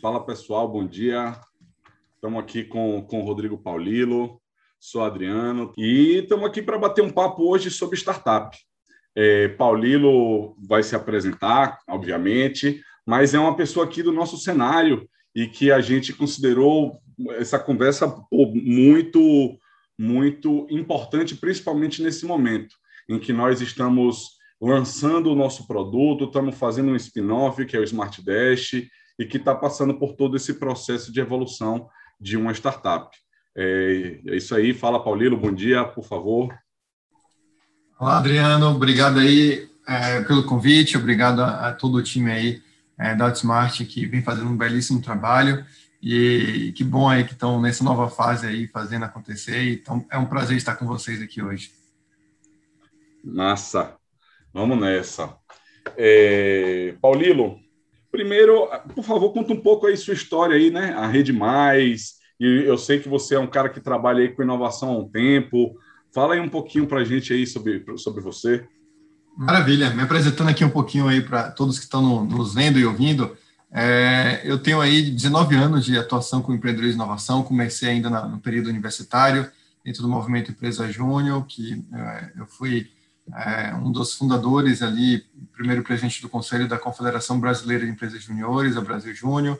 Fala pessoal, bom dia. Estamos aqui com, com o Rodrigo Paulilo, sou Adriano e estamos aqui para bater um papo hoje sobre startup. É, Paulilo vai se apresentar, obviamente, mas é uma pessoa aqui do nosso cenário e que a gente considerou essa conversa muito, muito importante, principalmente nesse momento em que nós estamos lançando o nosso produto, estamos fazendo um spin-off, que é o Smart Dash, e que está passando por todo esse processo de evolução de uma startup. É, é isso aí. Fala, Paulino, bom dia, por favor. Olá, Adriano, obrigado aí é, pelo convite, obrigado a, a, todo o time aí é, da Outsmart que vem fazendo um belíssimo trabalho e que bom aí que estão nessa nova fase aí fazendo acontecer. Então é um prazer estar com vocês aqui hoje. Massa, vamos nessa. É, Paulilo, primeiro, por favor, conta um pouco aí sua história aí, né? A Rede Mais, e eu sei que você é um cara que trabalha aí com inovação há um tempo. Fala aí um pouquinho para a gente aí sobre, sobre você. Maravilha, me apresentando aqui um pouquinho aí para todos que estão nos vendo e ouvindo. É, eu tenho aí 19 anos de atuação com empreendedorismo e inovação, comecei ainda na, no período universitário, dentro do movimento Empresa Júnior, que é, eu fui é, um dos fundadores ali, primeiro presidente do Conselho da Confederação Brasileira de Empresas Juniores, a Brasil Júnior,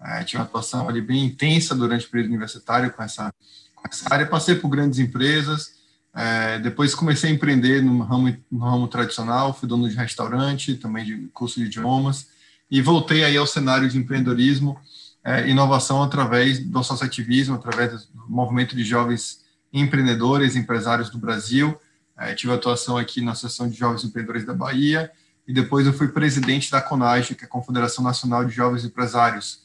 é, tinha uma atuação ali bem intensa durante o período universitário com essa, com essa área, passei por grandes empresas, é, depois comecei a empreender no ramo, no ramo tradicional, fui dono de restaurante, também de curso de idiomas, e voltei aí ao cenário de empreendedorismo, é, inovação através do associativismo, através do movimento de jovens empreendedores, empresários do Brasil. É, tive atuação aqui na Associação de Jovens Empreendedores da Bahia, e depois eu fui presidente da CONAGE, que é a Confederação Nacional de Jovens Empresários.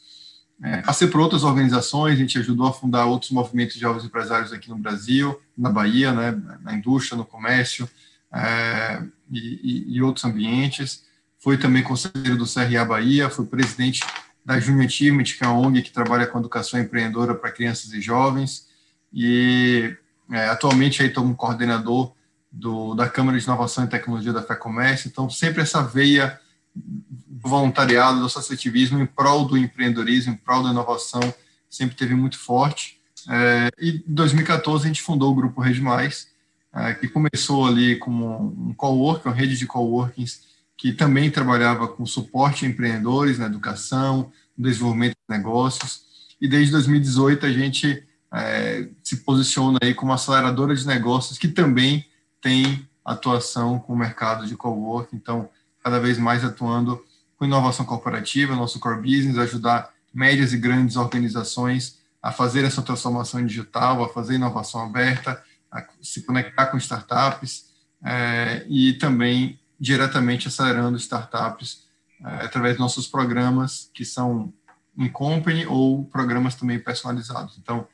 É, passei por outras organizações, a gente ajudou a fundar outros movimentos de jovens empresários aqui no Brasil, na Bahia, né, na indústria, no comércio é, e, e, outros ambientes foi também conselheiro do CRA Bahia, foi presidente da Junior Achievement, que é uma ONG que trabalha com educação empreendedora para crianças e jovens, e é, atualmente aí estou como coordenador do, da Câmara de Inovação e Tecnologia da FEComércio, então sempre essa veia do voluntariado, do associativismo em prol do empreendedorismo, em prol da inovação, sempre teve muito forte. É, e em 2014 a gente fundou o Grupo Rede Mais, é, que começou ali como um coworking, uma rede de coworkings que também trabalhava com suporte a empreendedores na educação, no desenvolvimento de negócios. E desde 2018 a gente é, se posiciona aí como aceleradora de negócios que também tem atuação com o mercado de cowork. Então, cada vez mais atuando com inovação corporativa, nosso core business, ajudar médias e grandes organizações a fazer essa transformação digital, a fazer inovação aberta, a se conectar com startups é, e também diretamente acelerando startups é, através dos nossos programas, que são em company ou programas também personalizados. Então,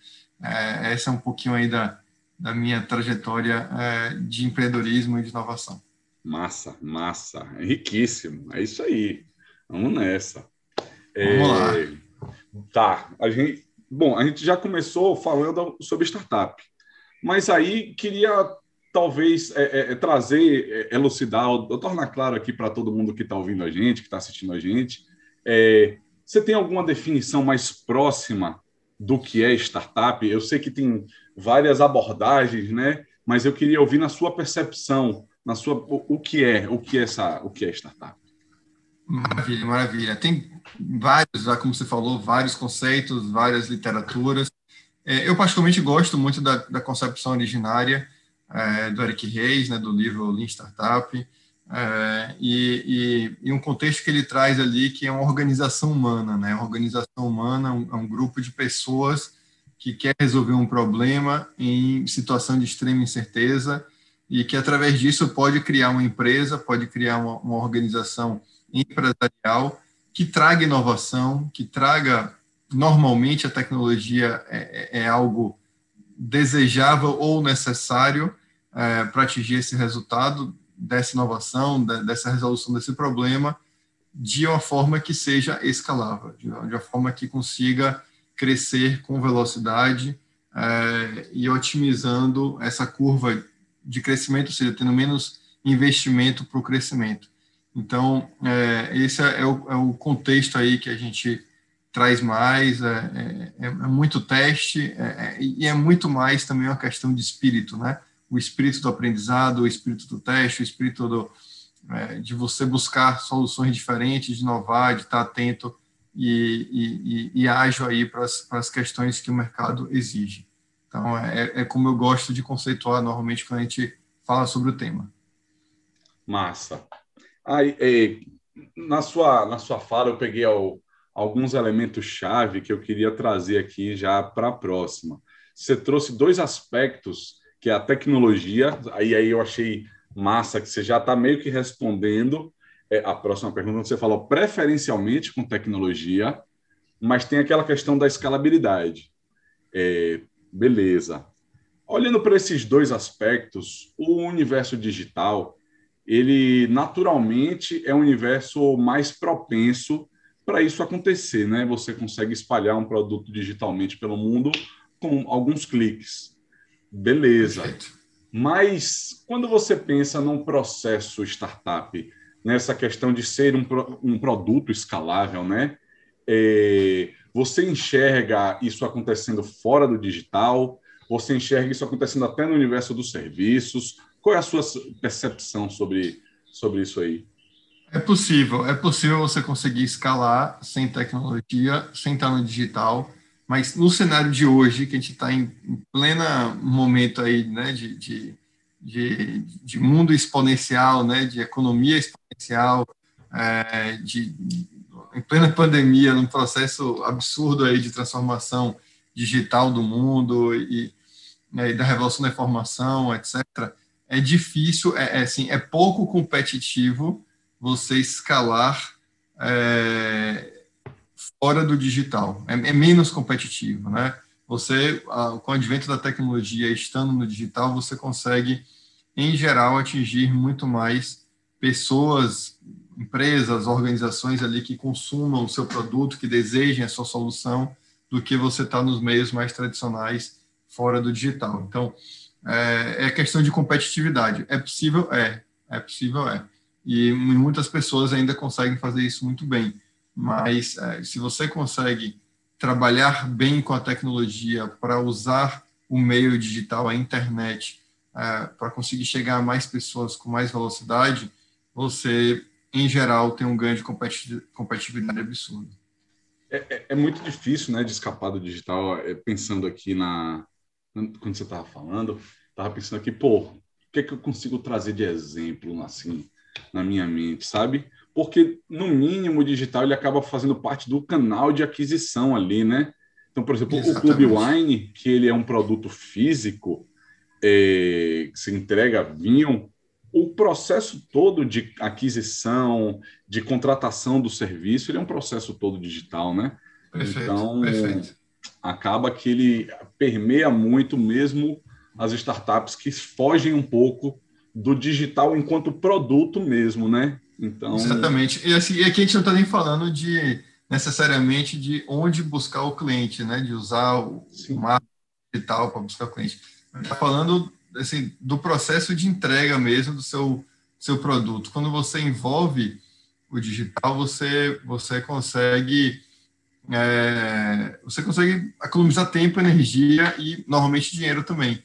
é, essa é um pouquinho aí da, da minha trajetória é, de empreendedorismo e de inovação. Massa, massa, é riquíssimo, é isso aí. Vamos nessa. Vamos lá. Tá, a gente, bom, a gente já começou falando sobre startup, mas aí queria talvez é, é, é trazer, é, elucidar, eu tornar claro aqui para todo mundo que está ouvindo a gente, que está assistindo a gente. É, você tem alguma definição mais próxima do que é startup? Eu sei que tem várias abordagens, né? Mas eu queria ouvir na sua percepção, na sua o, que é, o que é essa, o que é startup. Maravilha, maravilha. Tem vários, como você falou, vários conceitos, várias literaturas. É, eu particularmente gosto muito da, da concepção originária é, do Eric Reis, né, do livro Lean Startup, é, e, e, e, um contexto que ele traz ali que é uma organização humana, né? Uma organização humana um, é um grupo de pessoas que quer resolver um problema em situação de extrema incerteza e que através disso pode criar uma empresa, pode criar uma, uma organização empresarial que traga inovação, que traga normalmente a tecnologia é, é, é algo desejável ou necessário é, para atingir esse resultado dessa inovação, dessa resolução desse problema, de uma forma que seja escalável, de uma forma que consiga crescer com velocidade é, e otimizando essa curva de crescimento, ou seja, tendo menos investimento para o crescimento. Então, é, esse é o, é o, contexto aí que a gente traz mais, é, é, é muito teste, é, e é muito mais também uma questão de espírito, né? O espírito do aprendizado, o espírito do teste, o espírito do, de você buscar soluções diferentes, de inovar, de estar atento e, e, e, ágil aí para as questões que o mercado exige. Então, é, é como eu gosto de conceituar normalmente quando a gente fala sobre o tema. Massa. Aí, é, na, sua, na sua fala, eu peguei ao, alguns elementos-chave que eu queria trazer aqui já para a próxima. Você trouxe dois aspectos, que é a tecnologia, aí, aí eu achei massa que você já está meio que respondendo é, a próxima pergunta, você falou preferencialmente com tecnologia, mas tem aquela questão da escalabilidade. É, beleza. Olhando para esses dois aspectos, o universo digital, ele naturalmente é um universo mais propenso para isso acontecer, né? Você consegue espalhar um produto digitalmente pelo mundo com alguns cliques. Beleza. Perfeito. Mas quando você pensa num processo startup, nessa questão de ser um, um produto escalável, né? É, você enxerga isso acontecendo fora do digital? Você enxerga isso acontecendo até no universo dos serviços? Qual é a sua percepção sobre, sobre isso aí? É possível, é possível você conseguir escalar sem tecnologia, sem estar no digital, mas no cenário de hoje, que a gente está em, em pleno momento aí, né, de, de, de, de, mundo exponencial, né, de economia exponencial, é, de, em plena pandemia, num processo absurdo aí de transformação digital do mundo e, né, e da revolução da informação, etc., é difícil, é, é, assim, é pouco competitivo você escalar é, fora do digital. É, é, menos competitivo, né? Você, com o advento da tecnologia, estando no digital, você consegue, em geral, atingir muito mais pessoas, empresas, organizações ali que consumam o seu produto, que desejem a sua solução, do que você está nos meios mais tradicionais fora do digital. Então, é, é questão de competitividade. É possível? É. É possível? É e muitas pessoas ainda conseguem fazer isso muito bem. Mas é, se você consegue trabalhar bem com a tecnologia para usar o meio digital, a internet, é, para conseguir chegar a mais pessoas com mais velocidade, você, em geral, tem um ganho de competitividade absurdo. É, é, é muito difícil né, de escapar do digital, é, pensando aqui na. Quando você estava falando, estava pensando aqui, pô, o que, é que eu consigo trazer de exemplo assim? na minha mente, sabe? Porque, no mínimo, o digital ele acaba fazendo parte do canal de aquisição ali, né? Então, por exemplo, Exatamente. o Clube Wine, que ele é um produto físico, é, que se entrega vinho, o processo todo de aquisição, de contratação do serviço, ele é um processo todo digital, né? Perfeito, então, perfeito. acaba que ele permeia muito mesmo as startups que fogem um pouco do digital enquanto produto mesmo, né? Então... Exatamente. E, assim, aqui a gente não está nem falando de necessariamente de onde buscar o cliente, né? De usar o, o marketing digital para buscar o cliente. Está falando assim, do processo de entrega mesmo do seu, seu produto. Quando você envolve o digital, você, você consegue é, você consegue economizar tempo, energia e normalmente dinheiro também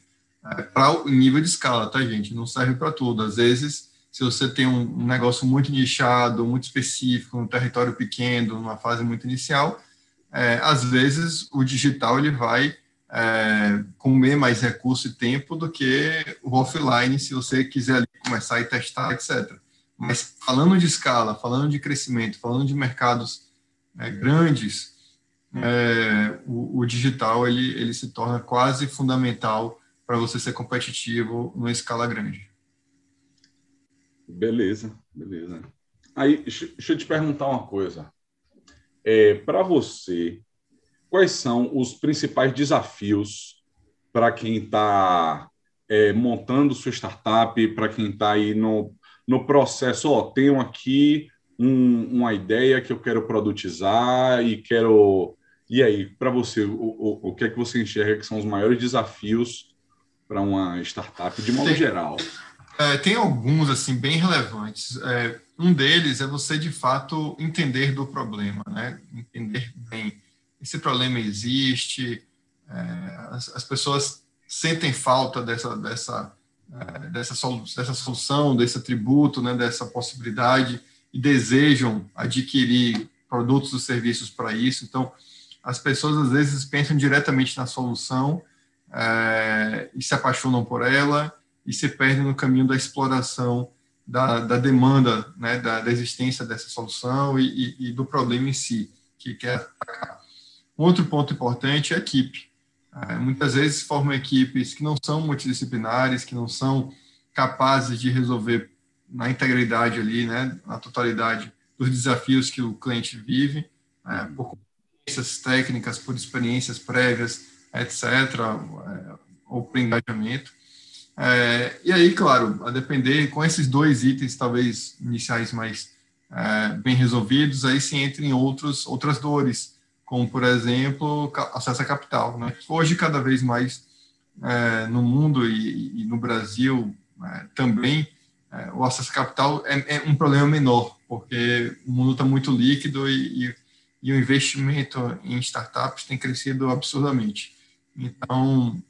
para o nível de escala, tá, gente? Não serve para tudo. Às vezes, se você tem um negócio muito nichado, muito específico, um território pequeno, numa fase muito inicial, é, às vezes o digital ele vai é, comer mais recurso e tempo do que o offline, se você quiser começar e testar, etc. Mas falando de escala, falando de crescimento, falando de mercados é, grandes, é, o, o, digital ele, ele se torna quase fundamental para você ser competitivo numa escala grande. Beleza, beleza. Aí, deixa eu te perguntar uma coisa. É, para você, quais são os principais desafios para quem está é, montando sua startup, para quem está aí no, no processo? Ó, tenho aqui um, uma ideia que eu quero produtizar e quero. E aí, para você, o, o, o que é que você enxerga que são os maiores desafios para uma startup de modo tem, geral? É, tem alguns assim bem relevantes. É, um deles é você de fato entender do problema, né? Entender bem esse problema existe, é, as, as, pessoas sentem falta dessa dessa é, dessa, dessa solução, desse atributo, né? Dessa possibilidade e desejam adquirir produtos ou serviços para isso. Então, as pessoas às vezes pensam diretamente na solução é, e se apaixonam por ela e se perdem no caminho da exploração da, da demanda, né, da, da, existência dessa solução e, e, e, do problema em si que quer atacar. Outro ponto importante é a equipe. É, muitas vezes formam equipes que não são multidisciplinares, que não são capazes de resolver na integridade ali, né, na totalidade dos desafios que o cliente vive, é, por competências técnicas, por experiências prévias, etc., é, ou por engajamento. É, e aí, claro, a depender, com esses dois itens, talvez iniciais mais é, bem resolvidos, aí se entra em outros, outras dores, como, por exemplo, acesso a capital. Né? Hoje, cada vez mais é, no mundo e, e no Brasil é, também, é, o acesso a capital é, é, um problema menor, porque o mundo está muito líquido e, e, e o investimento em startups tem crescido absurdamente. Então,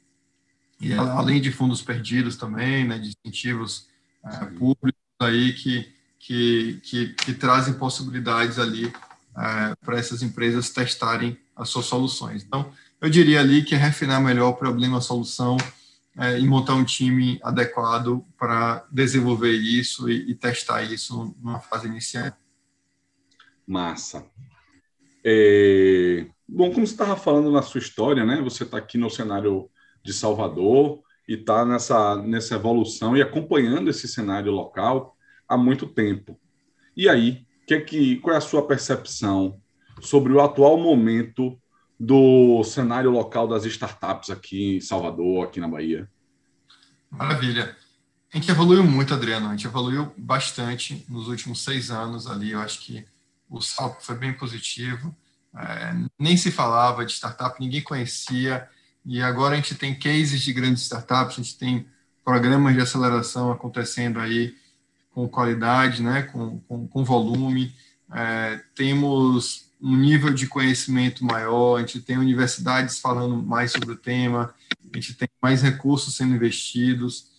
além de fundos perdidos também, né, de incentivos é, públicos aí que, que, que, que, trazem possibilidades ali é, para essas empresas testarem as suas soluções. Então, eu diria ali que é refinar melhor o problema-solução é, e montar um time adequado para desenvolver isso e, e, testar isso numa fase inicial. Massa. É, bom, como você estava falando na sua história, né? Você está aqui no cenário de Salvador e está nessa, nessa evolução e acompanhando esse cenário local há muito tempo. E aí, que que, qual é a sua percepção sobre o atual momento do cenário local das startups aqui em Salvador, aqui na Bahia? Maravilha. A gente evoluiu muito, Adriano. A gente evoluiu bastante nos últimos seis anos ali. Eu acho que o salto foi bem positivo. É, nem se falava de startup, ninguém conhecia. E agora a gente tem cases de grandes startups, a gente tem programas de aceleração acontecendo aí com qualidade, né, com, com, com volume. É, temos um nível de conhecimento maior, a gente tem universidades falando mais sobre o tema, a gente tem mais recursos sendo investidos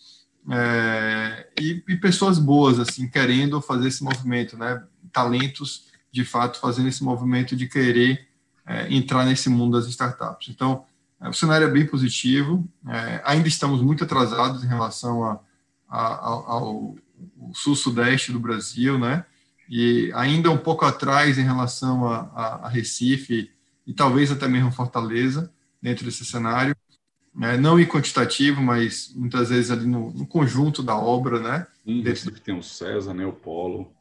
é, e, e, pessoas boas assim querendo fazer esse movimento, né? Talentos de fato fazendo esse movimento de querer é, entrar nesse mundo das startups. Então é, o cenário é bem positivo. É, ainda estamos muito atrasados em relação a, a, ao, ao sul-sudeste do Brasil, né? E ainda um pouco atrás em relação a, a, a Recife e talvez até mesmo Fortaleza, dentro desse cenário. É, não em quantitativo, mas muitas vezes ali no, no conjunto da obra, né? Em Recife tem o César, né? O Polo.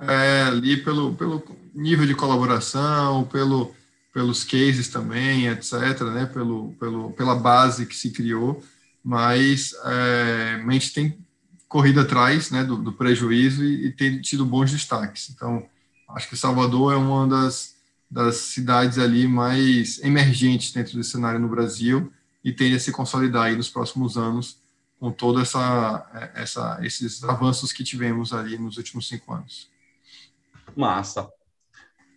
É, ali pelo, pelo nível de colaboração, pelo pelos cases também, etc., né, pelo, pelo, pela base que se criou, mas é, a gente tem corrido atrás né, do, do prejuízo e, e, tem tido bons destaques. Então, acho que Salvador é uma das, das cidades ali mais emergentes dentro desse cenário no Brasil e tende a se consolidar aí nos próximos anos com toda essa, essa esses avanços que tivemos ali nos últimos cinco anos. Massa.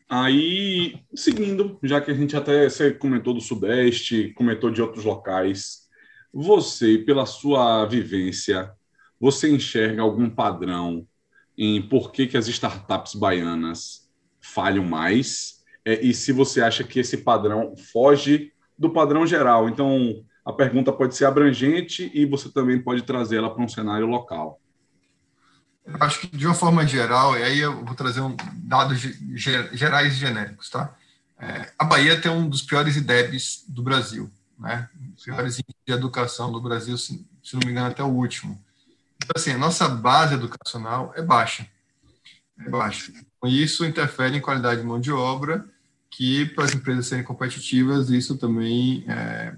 Aí, seguindo, já que a gente até você comentou do Sudeste, comentou de outros locais, você, pela sua vivência, você enxerga algum padrão em por que, que as startups baianas falham mais? É, e se você acha que esse padrão foge do padrão geral? Então, a pergunta pode ser abrangente e você também pode trazê-la para um cenário local. Eu acho que, de uma forma geral, e aí eu vou trazer um, dados gerais e genéricos, tá? É, a Bahia tem um dos piores IDEBs do Brasil, né? Os piores de educação do Brasil, se, se não me engano, até o último. Então, assim, a nossa base educacional é baixa. É baixa. Isso, interfere em qualidade de mão de obra, que, para as empresas serem competitivas, isso também é,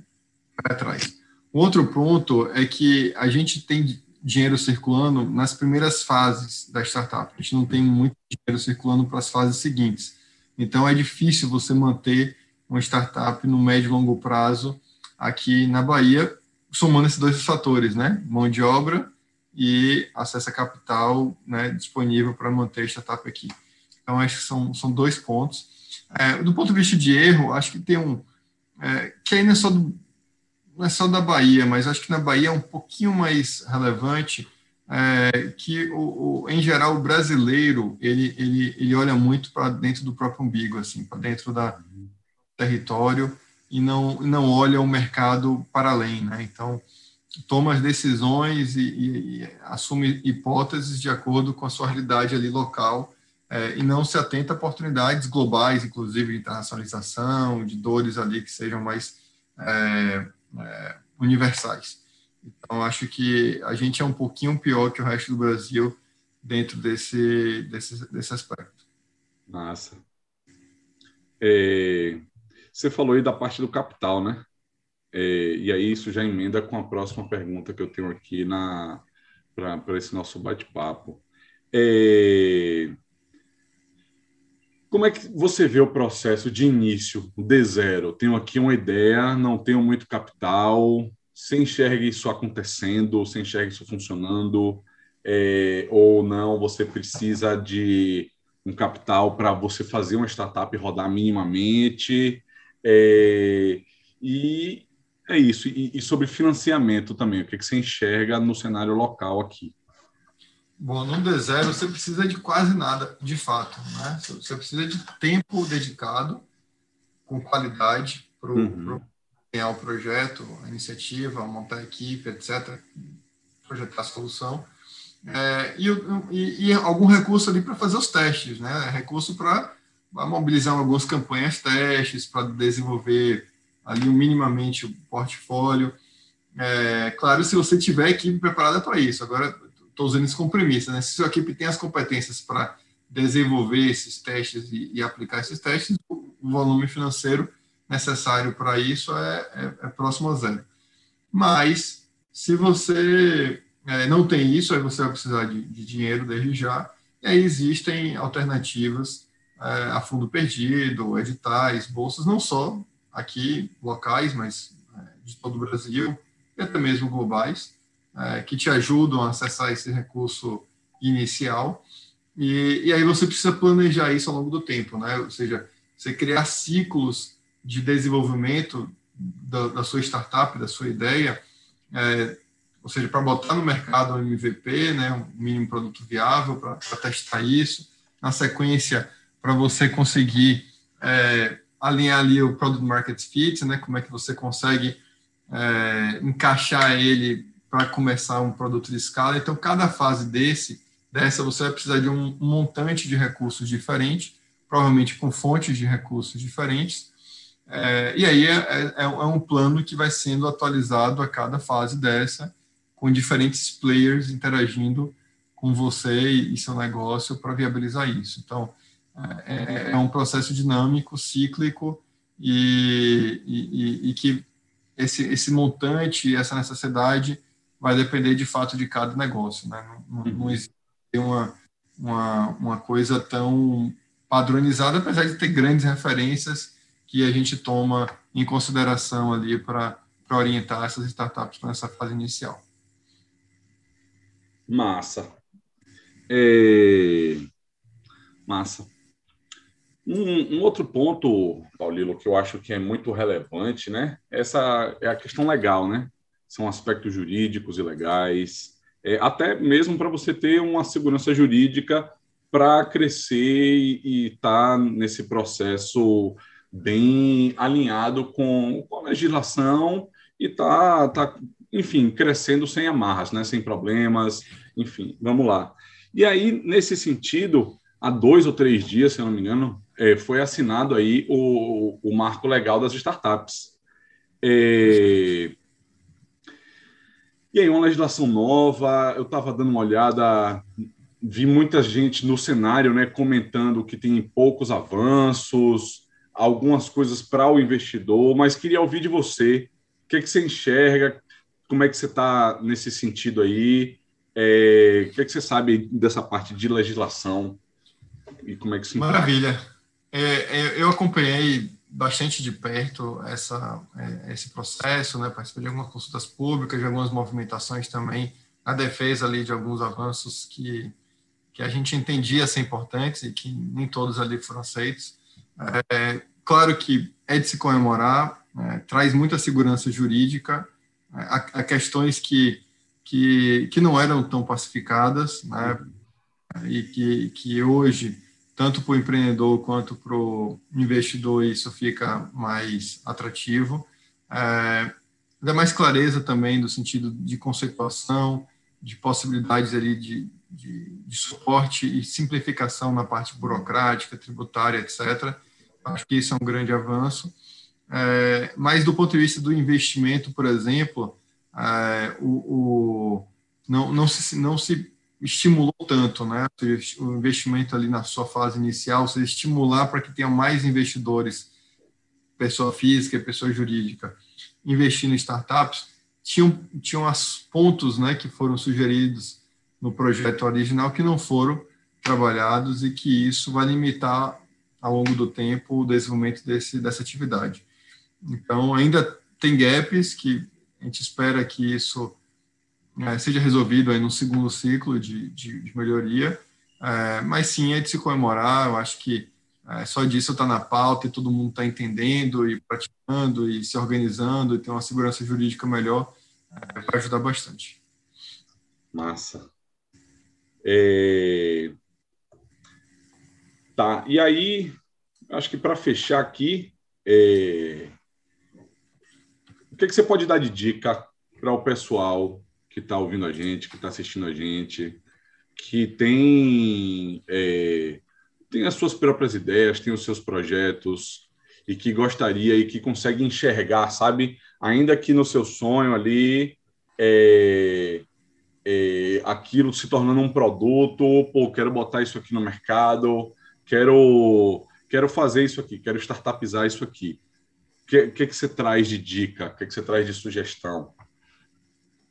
vai atrás. Outro ponto é que a gente tem dinheiro circulando nas primeiras fases da startup. A gente não tem muito dinheiro circulando para as fases seguintes. Então, é difícil você manter uma startup no médio e longo prazo aqui na Bahia, somando esses dois fatores, né? Mão de obra e acesso a capital né, disponível para manter a startup aqui. Então, acho que são, são dois pontos. É, do ponto de vista de erro, acho que tem um, é, que não é, só do, não é só da Bahia, mas acho que na Bahia é um pouquinho mais relevante, é, que, o, o, em geral, o brasileiro, ele, ele, ele olha muito para dentro do próprio umbigo, assim, para dentro da território, e não, não olha o mercado para além, né? Então, toma as decisões e, e, e assume hipóteses de acordo com a sua realidade ali local, é, e não se atenta a oportunidades globais, inclusive de internacionalização, de dores ali que sejam mais é, é, universais. Então, acho que a gente é um pouquinho pior que o resto do Brasil dentro desse, desse, desse aspecto. Massa. É, você falou aí da parte do capital, né? É, e aí isso já emenda com a próxima pergunta que eu tenho aqui para esse nosso bate-papo. É, como é que você vê o processo de início, de zero? Tenho aqui uma ideia, não tenho muito capital, você enxerga isso acontecendo, você enxerga isso funcionando, é, ou não, você precisa de um capital para você fazer uma startup rodar minimamente, é, e é isso. E, e, sobre financiamento também, o que, que você enxerga no cenário local aqui? Bom, no D0 você precisa de quase nada, de fato. Né? Você precisa de tempo dedicado, com qualidade, para uhum. criar o projeto, a iniciativa, montar a equipe, etc., projetar a solução. É, e, e, e, algum recurso ali para fazer os testes, né? Recurso para mobilizar algumas campanhas testes, para desenvolver ali minimamente o portfólio. É, claro, se você tiver equipe preparada para isso. Agora, estou usando isso como premissa, né? Se sua equipe tem as competências para desenvolver esses testes e, e, aplicar esses testes, o volume financeiro necessário para isso é, é, é, próximo a zero. Mas, se você é, não tem isso, aí você vai precisar de, de dinheiro desde já, e aí existem alternativas é, a fundo perdido, editais, bolsas, não só aqui locais, mas é, de todo o Brasil, e até mesmo globais, é, que te ajudam a acessar esse recurso inicial. E, e aí você precisa planejar isso ao longo do tempo, né? Ou seja, você criar ciclos de desenvolvimento da, da sua startup, da sua ideia, é, ou seja, para botar no mercado um MVP, né, um mínimo produto viável, para testar isso. Na sequência, para você conseguir é, alinhar ali o product market fit, né, como é que você consegue é, encaixar ele para começar um produto de escala. Então, cada fase desse, dessa, você vai precisar de um montante de recursos diferente, provavelmente com fontes de recursos diferentes. É, e aí é, é, é, um plano que vai sendo atualizado a cada fase dessa, com diferentes players interagindo com você e seu negócio para viabilizar isso. Então, é, é, é um processo dinâmico, cíclico, e, e, e que esse, esse montante, essa necessidade vai depender de fato de cada negócio. Né? Não, não uhum. existe uma, uma, uma coisa tão padronizada, apesar de ter grandes referências que a gente toma em consideração ali para orientar essas startups nessa fase inicial. Massa. É... Massa. Um, um, outro ponto, Paulilo, que eu acho que é muito relevante, né? Essa é a questão legal, né? são aspectos jurídicos e legais, é, até mesmo para você ter uma segurança jurídica para crescer e estar tá nesse processo bem alinhado com, com a legislação e tá, tá, enfim, crescendo sem amarras, né, sem problemas, enfim, vamos lá. E aí, nesse sentido, há dois ou três dias, se não me engano, é, foi assinado aí o, o marco legal das startups. É, e aí, uma legislação nova, eu estava dando uma olhada, vi muita gente no cenário né, comentando que tem poucos avanços, algumas coisas para o investidor, mas queria ouvir de você, o que, é que você enxerga, como é que você está nesse sentido aí, é, o que, é que você sabe dessa parte de legislação e como é que se Maravilha. É, é, eu acompanhei bastante de perto essa, é, esse processo, né? participei de algumas consultas públicas, de algumas movimentações também a defesa ali de alguns avanços que, que a gente entendia ser importantes e que nem todos ali foram aceitos. É, claro que é de se comemorar, é, traz muita segurança jurídica, é, a, a, questões que, que, que não eram tão pacificadas, né, e que, que hoje, tanto para o empreendedor quanto para o investidor, isso fica mais atrativo. É, dá mais clareza também no sentido de conceituação, de possibilidades ali de, de, de, suporte e simplificação na parte burocrática, tributária, etc. Acho que isso é um grande avanço. É, mas do ponto de vista do investimento, por exemplo, é, o, o, não, não, se, não se estimulou tanto, né? O investimento ali na sua fase inicial, se estimular para que tenha mais investidores, pessoa física e pessoa jurídica, investindo em startups, tinham, tinham as pontos né, que foram sugeridos no projeto original que não foram trabalhados e que isso vai limitar ao longo do tempo o desenvolvimento desse, dessa atividade. Então, ainda tem gaps que a gente espera que isso é, seja resolvido aí no segundo ciclo de, de, de melhoria, é, mas sim é de se comemorar, eu acho que é, só disso está na pauta e todo mundo está entendendo e praticando e se organizando e tem uma segurança jurídica melhor, é, vai ajudar bastante. Massa. É... Tá, e aí, acho que para fechar aqui, é... o que, que você pode dar de dica para o pessoal que está ouvindo a gente, que está assistindo a gente, que tem é, tem as suas próprias ideias, tem os seus projetos e que gostaria e que consegue enxergar, sabe? Ainda que no seu sonho ali, é, é, aquilo se tornando um produto, pô, quero botar isso aqui no mercado, quero, quero fazer isso aqui, quero startupizar isso aqui. O que, que, que você traz de dica? O que, que você traz de sugestão?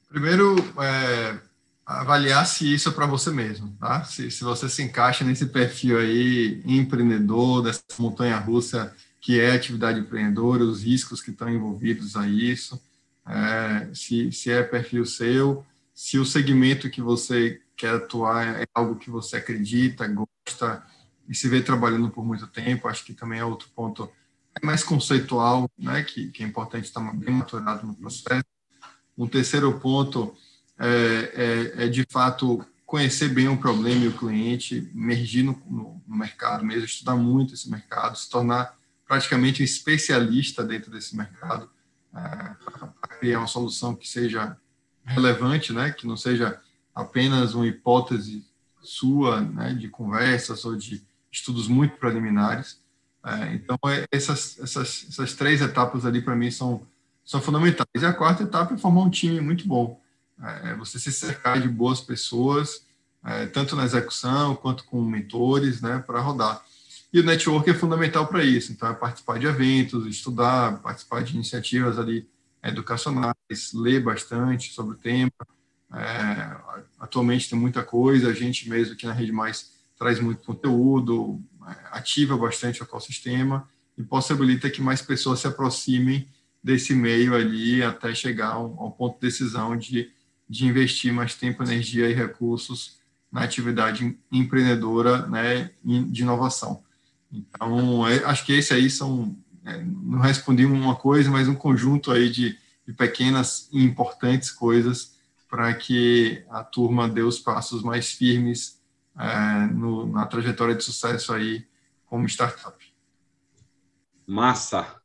Primeiro, é, avaliar se isso é para você mesmo, tá? Se, se você se encaixa nesse perfil aí, empreendedor, dessa montanha russa que é atividade empreendedora, os riscos que estão envolvidos a isso, é, se, se é perfil seu, se o segmento que você quer atuar é algo que você acredita, gosta e se vê trabalhando por muito tempo, acho que também é outro ponto mais conceitual, né, que, que é importante estar bem maturado no processo. Um terceiro ponto é, é, é, de fato conhecer bem o problema e o cliente, emergir no, no, no, mercado mesmo, estudar muito esse mercado, se tornar praticamente um especialista dentro desse mercado, é, para criar uma solução que seja relevante, né, que não seja apenas uma hipótese sua, né, de conversas ou de estudos muito preliminares. É, então, é, essas, essas, essas três etapas ali, para mim, são, são fundamentais. E a quarta etapa é formar um time muito bom. É, você se cercar de boas pessoas, é, tanto na execução quanto com mentores, né, para rodar. E o network é fundamental para isso. Então, é participar de eventos, estudar, participar de iniciativas ali educacionais, ler bastante sobre o tema. É, atualmente tem muita coisa, a gente mesmo aqui na Rede Mais traz muito conteúdo, é, ativa bastante o ecossistema e possibilita que mais pessoas se aproximem desse meio ali até chegar ao, ponto de decisão de de investir mais tempo, energia e recursos na atividade empreendedora né, de inovação. Então, é, acho que esse aí são, é, não respondi uma coisa, mas um conjunto aí de, de pequenas e importantes coisas para que a turma dê os passos mais firmes é, no, na trajetória de sucesso aí como startup. Massa!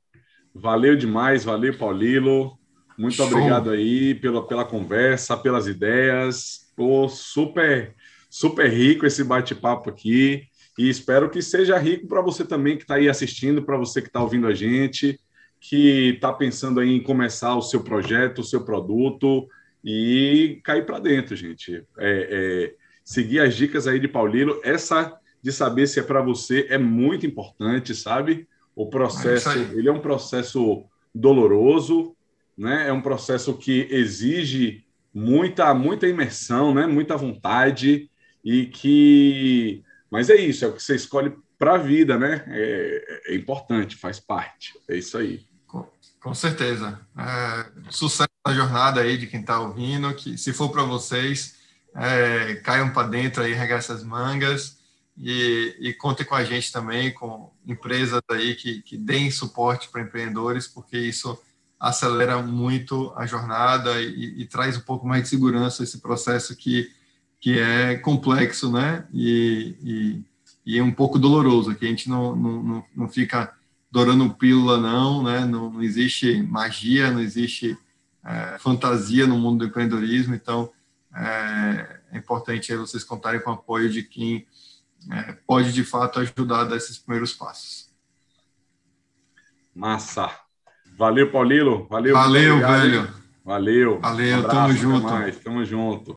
Valeu demais, valeu, Paulilo. Muito Show. obrigado aí pela, pela conversa, pelas ideias. Pô, super, super rico esse bate-papo aqui. E espero que seja rico para você também que está aí assistindo, para você que está ouvindo a gente, que está pensando aí em começar o seu projeto, o seu produto e cair para dentro, gente. É, é, seguir as dicas aí de Paulino. Essa de saber se é para você é muito importante, sabe? O processo, é ele é um processo doloroso, né? É um processo que exige muita, muita imersão, né? Muita vontade e que, mas é isso, é o que você escolhe para a vida, né? É, é, importante, faz parte. É isso aí. Com, com certeza. É, sucesso na jornada aí de quem está ouvindo, que se for para vocês, é, caiam para dentro aí, regaçam as mangas e, e contem com a gente também, com empresas aí que, que deem suporte para empreendedores, porque isso acelera muito a jornada e, e, traz um pouco mais de segurança esse processo que, que é complexo, né? E, e, e é um pouco doloroso, que a gente não, não, não fica dourando pílula, não, né? Não, não existe magia, não existe é, fantasia no mundo do empreendedorismo, então é, é importante vocês contarem com o apoio de quem é, pode de fato ajudar a dar esses primeiros passos. Massa. Valeu, Paulino. Valeu. Valeu, velho. Valeu. Valeu, um abraço, tamo junto. Mais. Tamo junto.